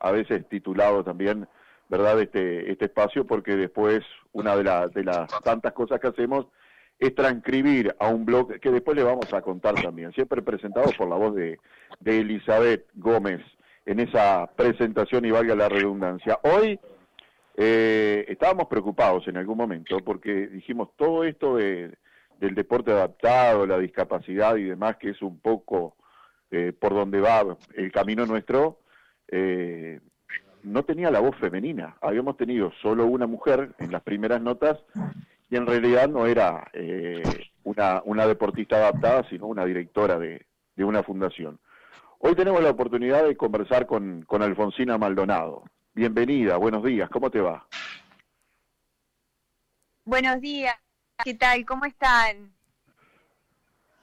a veces titulado también, ¿verdad?, este, este espacio, porque después una de, de las tantas cosas que hacemos es transcribir a un blog que después le vamos a contar también, siempre presentado por la voz de, de Elizabeth Gómez en esa presentación y valga la redundancia. Hoy eh, estábamos preocupados en algún momento porque dijimos todo esto de, del deporte adaptado, la discapacidad y demás, que es un poco eh, por donde va el camino nuestro, eh, no tenía la voz femenina. Habíamos tenido solo una mujer en las primeras notas y en realidad no era eh, una, una deportista adaptada, sino una directora de, de una fundación. Hoy tenemos la oportunidad de conversar con, con Alfonsina Maldonado. Bienvenida, buenos días, ¿cómo te va? Buenos días, ¿qué tal? ¿Cómo están?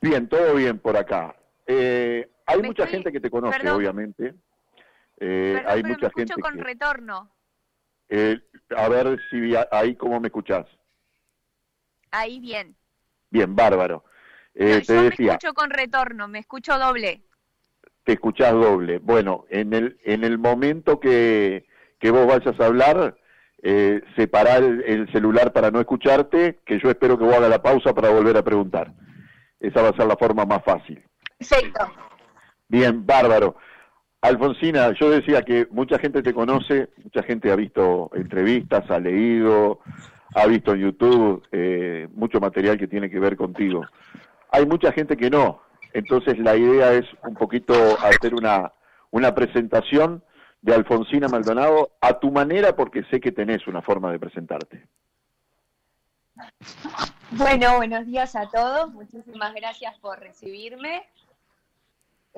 Bien, todo bien por acá. Eh, hay mucha gente que te conoce, obviamente. Eh, hay mucha me escucho con retorno. Eh, a ver si ahí cómo me escuchás. Ahí bien. Bien, bárbaro. Eh, yo me escucho con retorno, me escucho doble. Te escuchás doble. Bueno, en el, en el momento que, que vos vayas a hablar, eh, separar el, celular para no escucharte, que yo espero que vos haga la pausa para volver a preguntar. Esa va a ser la forma más fácil. Perfecto. Bien, bárbaro. Alfonsina, yo decía que mucha gente te conoce, mucha gente ha visto entrevistas, ha leído, ha visto en YouTube eh, mucho material que tiene que ver contigo. Hay mucha gente que no, entonces la idea es un poquito hacer una, una presentación de Alfonsina Maldonado a tu manera porque sé que tenés una forma de presentarte. Bueno, buenos días a todos, muchísimas gracias por recibirme.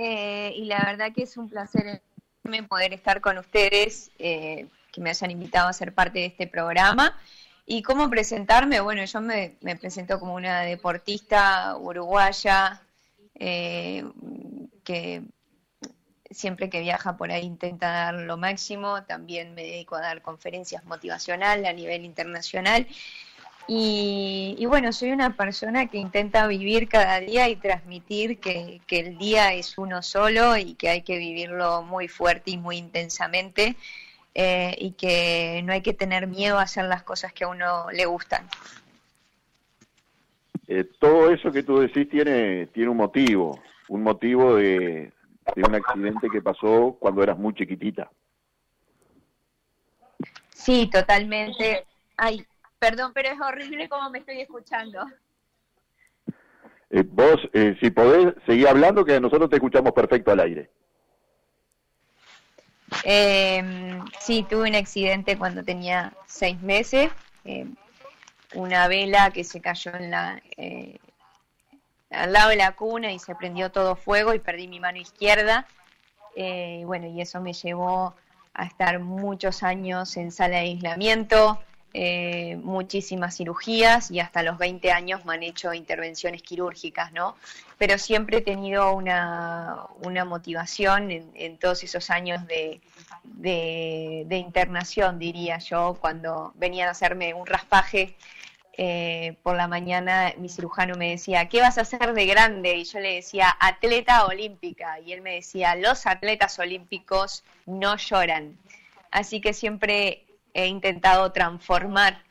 Eh, y la verdad que es un placer poder estar con ustedes, eh, que me hayan invitado a ser parte de este programa. ¿Y cómo presentarme? Bueno, yo me, presento como una deportista uruguaya eh, que siempre que viaja por ahí intenta dar lo máximo. También me dedico a dar conferencias motivacionales a nivel internacional y, bueno, soy una persona que intenta vivir cada día y transmitir que, el día es uno solo y que hay que vivirlo muy fuerte y muy intensamente eh, y que no hay que tener miedo a hacer las cosas que a uno le gustan. Eh, todo eso que tú decís tiene, tiene un motivo, un motivo de, de un accidente que pasó cuando eras muy chiquitita. Sí, totalmente. Ay, Perdón, pero es horrible como me estoy escuchando. Eh, vos, eh, si podés, seguir hablando, que nosotros te escuchamos perfecto al aire. Eh, sí, tuve un accidente cuando tenía seis meses. Em, una vela que se cayó en la, eh, al lado de la cuna y se prendió todo fuego y perdí mi mano izquierda. Eh, bueno, y eso me llevó a estar muchos años en sala de aislamiento, eh, muchísimas cirugías y hasta los 20 años me han hecho intervenciones quirúrgicas, ¿no? Pero siempre he tenido una, una motivación en, todos esos años de, de, internación, diría yo, cuando venían a hacerme un raspaje. Eh, por la mañana mi cirujano me decía, ¿qué vas a hacer de grande? Y yo le decía, atleta olímpica. Y él me decía, los atletas olímpicos no lloran. Así que siempre he intentado transformar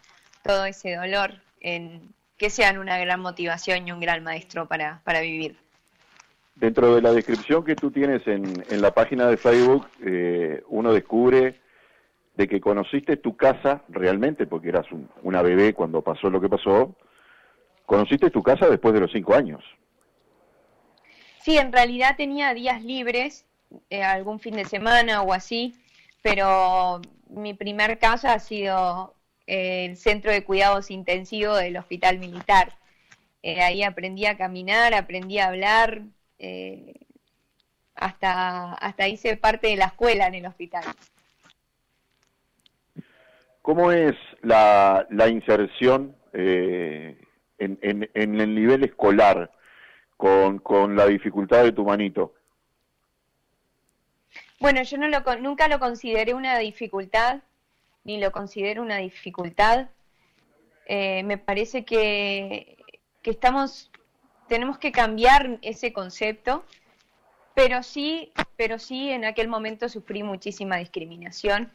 todo ese dolor en que sean una gran motivación y un gran maestro para, para vivir. Dentro de la descripción que tú tienes en, en la página de Facebook, eh, uno descubre de que conociste tu casa realmente, porque eras una bebé cuando pasó lo que pasó, conociste tu casa después de los cinco años. Sí, en realidad tenía días libres, eh, algún fin de semana o así, pero mi primer casa ha sido eh, el centro de cuidados intensivos del hospital militar. Eh, ahí aprendí a caminar, aprendí a hablar, eh, hasta, hasta hice parte de la escuela en el hospital. ¿Cómo es la, inserción en, en, en, el nivel escolar con, con la dificultad de tu manito? Bueno, yo no lo, nunca lo consideré una dificultad, ni lo considero una dificultad. Eh, me parece que, que estamos, tenemos que cambiar ese concepto, pero sí, pero sí en aquel momento sufrí muchísima discriminación.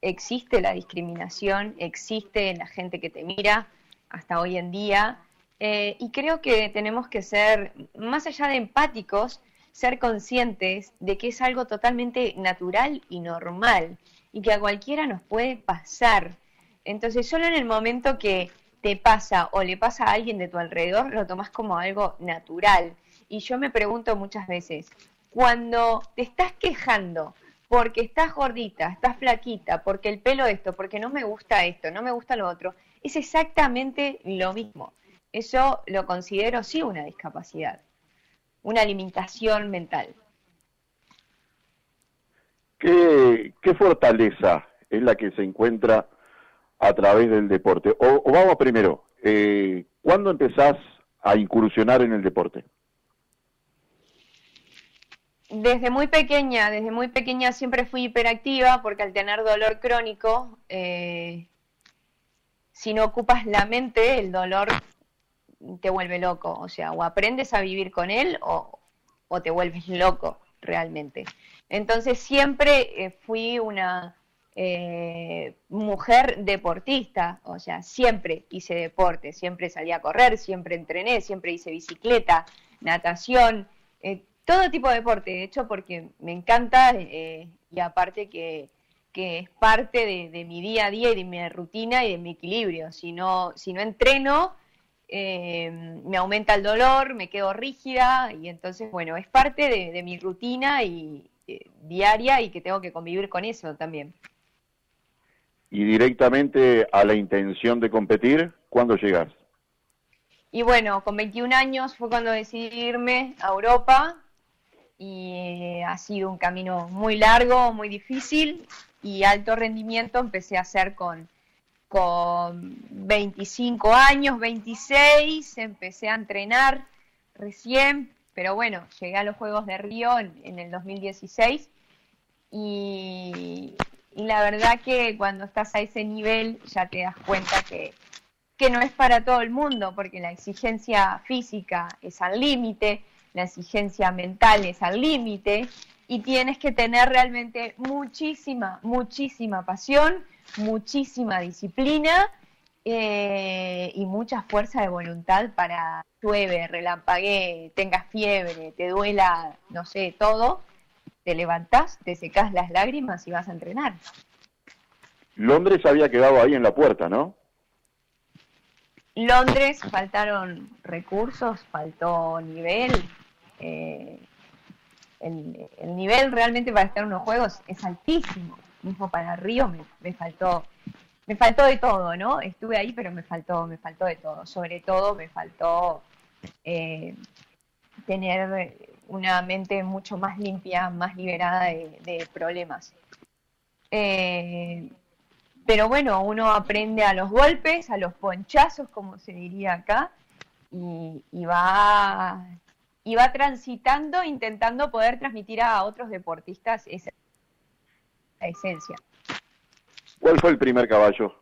Existe la discriminación, existe la gente que te mira hasta hoy en día, eh, y creo que tenemos que ser, más allá de empáticos, ser conscientes de que es algo totalmente natural y normal y que a cualquiera nos puede pasar. Entonces, solo en el momento que te pasa o le pasa a alguien de tu alrededor, lo tomas como algo natural. Y yo me pregunto muchas veces, cuando te estás quejando porque estás gordita, estás flaquita, porque el pelo esto, porque no me gusta esto, no me gusta lo otro, es exactamente lo mismo. Eso lo considero sí una discapacidad, una limitación mental. ¿Qué, fortaleza es la que se encuentra a través del deporte? O, vamos primero, eh, ¿cuándo empezás a incursionar en el deporte? Desde muy pequeña, desde muy pequeña siempre fui hiperactiva porque al tener dolor crónico, eh, si no ocupas la mente, el dolor te vuelve loco. O sea, o aprendes a vivir con él o, te vuelves loco realmente. Entonces siempre eh, fui una eh, mujer deportista, o sea, siempre hice deporte, siempre salí a correr, siempre entrené, siempre hice bicicleta, natación, eh, todo tipo de deporte, de hecho, porque me encanta y aparte que, es parte de, de, mi día a día y de mi rutina y de mi equilibrio. Si no, si no entreno, eh, me aumenta el dolor, me quedo rígida y entonces, bueno, es parte de, mi rutina y eh, diaria y que tengo que convivir con eso también. ¿Y directamente a la intención de competir, cuándo llegas? Y bueno, con 21 años fue cuando decidí irme a Europa y eh, ha sido un camino muy largo, muy difícil y alto rendimiento empecé a hacer con con 25 años, 26, empecé a entrenar recién, pero bueno, llegué a los Juegos de Río en, el 2016 y, la verdad que cuando estás a ese nivel ya te das cuenta que, que no es para todo el mundo, porque la exigencia física es al límite, la exigencia mental es al límite y tienes que tener realmente muchísima, muchísima pasión muchísima disciplina eh, y mucha fuerza de voluntad para llueve, relampaguee, tengas fiebre, te duela, no sé, todo, te levantás, te secas las lágrimas y vas a entrenar. Londres había quedado ahí en la puerta, ¿no? Londres faltaron recursos, faltó nivel. Eh, el, el, nivel realmente para estar en unos juegos es altísimo mismo para Río me, me faltó me faltó de todo, ¿no? Estuve ahí, pero me faltó, me faltó de todo. Sobre todo me faltó eh, tener una mente mucho más limpia, más liberada de, problemas. Eh, pero bueno, uno aprende a los golpes, a los ponchazos, como se diría acá, y, va, y va transitando, intentando poder transmitir a otros deportistas esa esencia. ¿Cuál fue el primer caballo?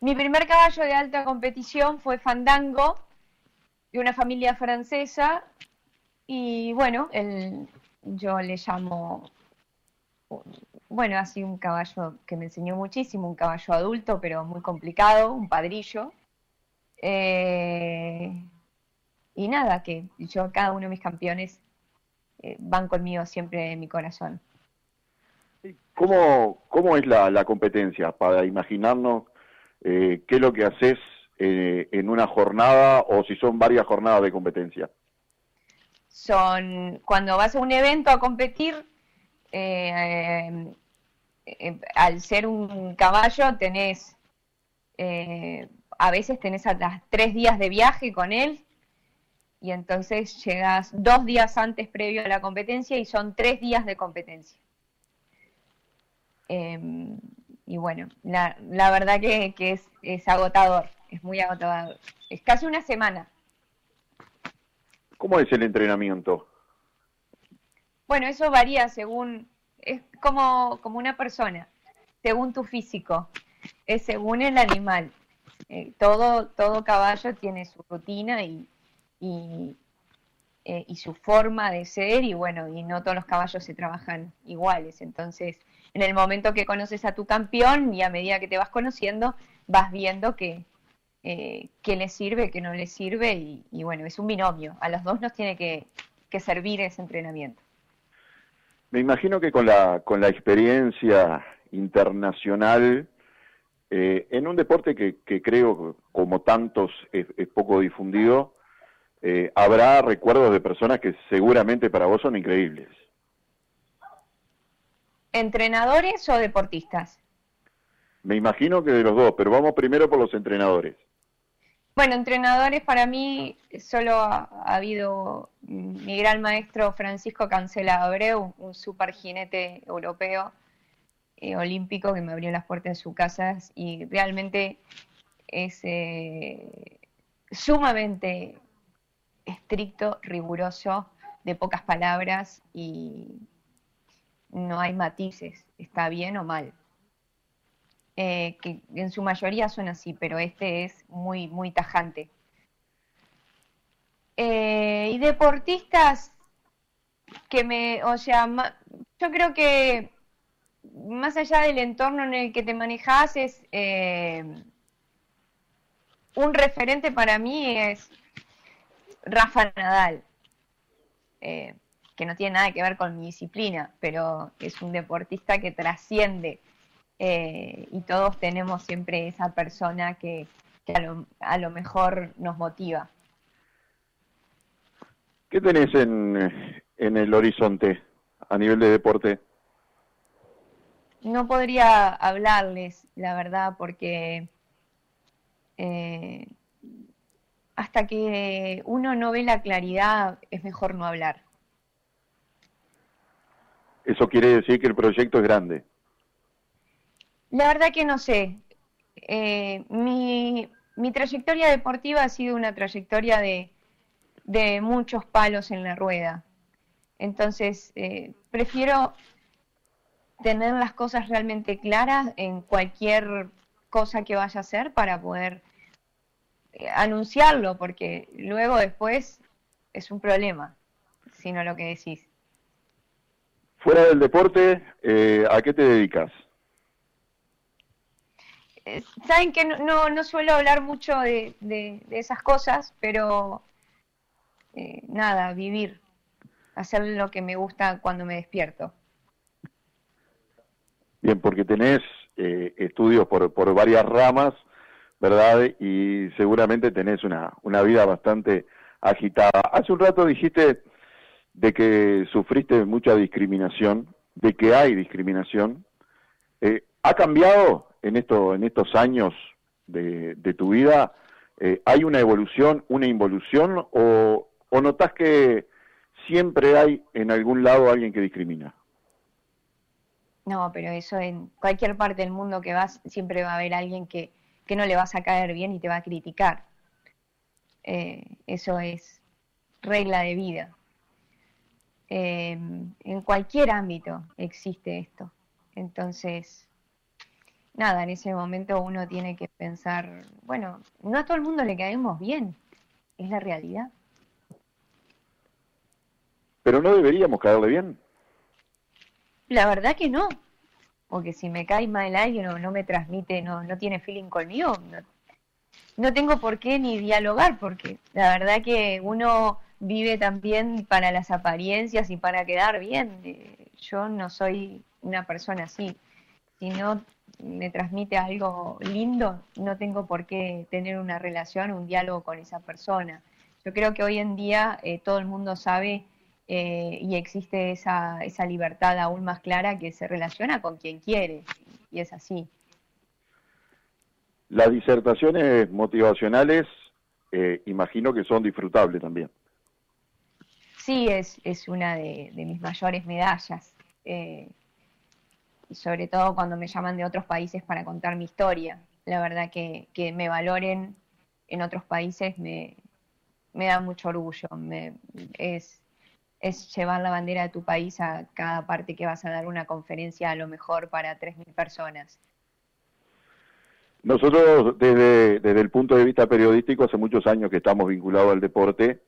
Mi primer caballo de alta competición fue Fandango, de una familia francesa, y bueno, el, yo le llamo, bueno, así un caballo que me enseñó muchísimo, un caballo adulto, pero muy complicado, un padrillo. Eh, y nada, que yo, cada uno de mis campeones eh, van conmigo siempre en mi corazón. ¿Cómo, cómo es la, competencia? Para imaginarnos eh, qué es lo que haces eh, en una jornada o si son varias jornadas de competencia. Son, cuando vas a un evento a competir, al ser un caballo tenés, a veces tenés hasta tres días de viaje con él, y entonces llegas dos días antes previo a la competencia y son tres días de competencia. Em, y bueno, la, verdad que, es, es, agotador, es muy agotador. Es casi una semana. ¿Cómo es el entrenamiento? Bueno, eso varía según, es como, como una persona, según tu físico, es según el animal. Eh, todo, todo caballo tiene su rutina y, eh, y su forma de ser y bueno, y no todos los caballos se trabajan iguales. Entonces, en el momento que conoces a tu campeón y a medida que te vas conociendo, vas viendo que, eh, le sirve, que no le sirve y, bueno, es un binomio. A los dos nos tiene que, servir ese entrenamiento. Me imagino que con la, con la experiencia internacional, eh, en un deporte que, que, creo, como tantos, es poco difundido, eh, habrá recuerdos de personas que seguramente para vos son increíbles. ¿Entrenadores o deportistas? Me imagino que de los dos, pero vamos primero por los entrenadores. Bueno, entrenadores para mí solo ha, habido mi gran maestro Francisco Cancela Abreu, un super jinete europeo eh, olímpico que me abrió las puertas de su casa y realmente es eh, sumamente estricto, riguroso, de pocas palabras y no hay matices, está bien o mal. Eh, que en su mayoría son así, pero este es muy, muy tajante. Eh, y deportistas que me, o sea, yo creo que más allá del entorno en el que te manejas, es eh, un referente para mí es Rafa Nadal, que no tiene nada que ver con mi disciplina, pero es un deportista que trasciende eh, y todos tenemos siempre esa persona que, a, lo, mejor nos motiva. ¿Qué tenés en, en el horizonte a nivel de deporte? No podría hablarles, la verdad, porque eh, hasta que uno no ve la claridad es mejor no hablar. ¿Eso quiere decir que el proyecto es grande? La verdad que no sé. Eh, mi, trayectoria deportiva ha sido una trayectoria de, muchos palos en la rueda. Entonces, eh, prefiero tener las cosas realmente claras en cualquier cosa que vaya a hacer para poder anunciarlo, porque luego después es un problema, si no lo que decís. Fuera del deporte, eh, ¿a qué te dedicas? Eh, saben que no, no, suelo hablar mucho de, de, esas cosas, pero eh, nada, vivir, hacer lo que me gusta cuando me despierto. Bien, porque tenés estudios por, por varias ramas, ¿verdad? Y seguramente tenés una, una vida bastante agitada. Hace un rato dijiste de que sufriste mucha discriminación, de que hay discriminación. Eh, ¿Ha cambiado en, esto, en estos años de, de tu vida? Eh, ¿Hay una evolución, una involución o, o notas que siempre hay en algún lado alguien que discrimina? No, pero eso en cualquier parte del mundo que vas siempre va a haber alguien que, que no le vas a caer bien y te va a criticar. Eh, eso es regla de vida. Eh, en cualquier ámbito existe esto. Entonces, nada, en ese momento uno tiene que pensar, bueno, no a todo el mundo le caemos bien, es la realidad. Pero no deberíamos caerle bien. La verdad que no porque si me cae mal alguien o no me transmite, no, no tiene feeling conmigo, no, tengo por qué ni dialogar, porque la verdad que uno vive también para las apariencias y para quedar bien. Eh, yo no soy una persona así. Si no me transmite algo lindo, no tengo por qué tener una relación, un diálogo con esa persona. Yo creo que hoy en día eh, todo el mundo sabe eh, y existe esa, esa libertad aún más clara que se relaciona con quien quiere, y es así. Las disertaciones motivacionales, imagino que son disfrutables también. Sí, es, es una de, mis mayores medallas. Eh, sobre todo cuando me llaman de otros países para contar mi historia. La verdad que, que me valoren en otros países me, me da mucho orgullo. Me, es, es llevar la bandera de tu país a cada parte que vas a dar una conferencia a lo mejor para 3.000 personas. Nosotros desde, desde el punto de vista periodístico hace muchos años que estamos vinculados al deporte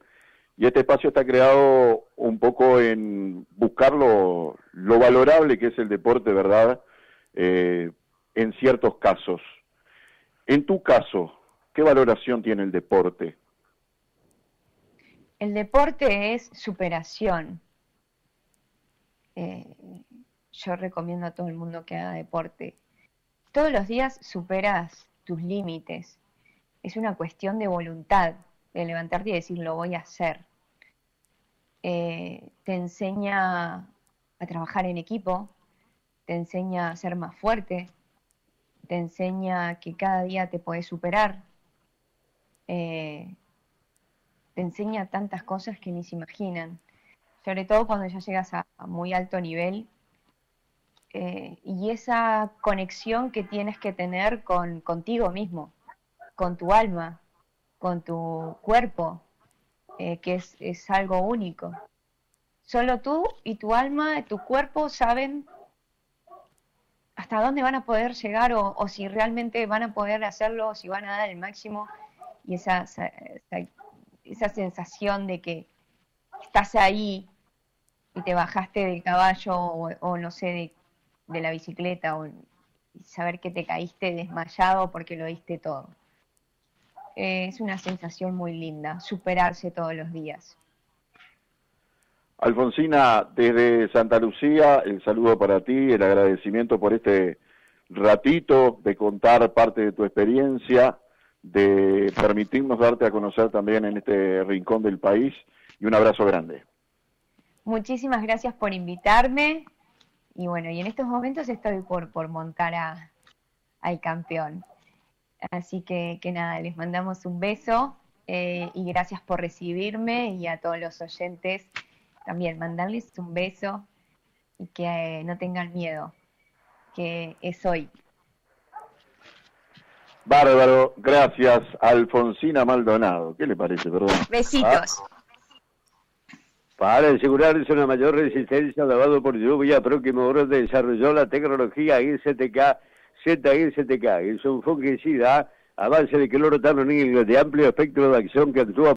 Y este espacio está creado un poco en buscar lo, valorable que es el deporte, ¿verdad? Eh, en ciertos casos. En tu caso, ¿qué valoración tiene el deporte? El deporte es superación. Eh, yo recomiendo a todo el mundo que haga deporte. Todos los días superas tus límites. Es una cuestión de voluntad, de levantarte y decir lo voy a hacer. Eh, te enseña a trabajar en equipo, te enseña a ser más fuerte, te enseña que cada día te puedes superar, eh, te enseña tantas cosas que ni se imaginan, sobre todo cuando ya llegas a, muy alto nivel eh, y esa conexión que tienes que tener con contigo mismo, con tu alma, con tu cuerpo, eh, que es, es algo único. Solo tú y tu alma, tu cuerpo saben hasta dónde van a poder llegar o, si realmente van a poder hacerlo, o si van a dar el máximo y esa, esa, sensación de que estás ahí y te bajaste del caballo o, no sé, de, la bicicleta o saber que te caíste desmayado porque lo diste todo. Es una sensación muy linda, superarse todos los días. Alfonsina, desde Santa Lucía, el saludo para ti, el agradecimiento por este ratito de contar parte de tu experiencia, de permitirnos darte a conocer también en este rincón del país y un abrazo grande. Muchísimas gracias por invitarme y bueno, y en estos momentos estoy por, por montar a, al campeón. Así que, que nada, les mandamos un beso eh, y gracias por recibirme y a todos los oyentes también mandarles un beso y que eh, no tengan miedo, que es hoy. Bárbaro, gracias, Alfonsina Maldonado. ¿Qué le parece, perdón? Besitos. Ah. Para asegurarse una mayor resistencia al lavado por lluvia, próximo oro desarrolló la tecnología ISTK, ZISTK, es un fungicida a base de de amplio espectro de acción que actúa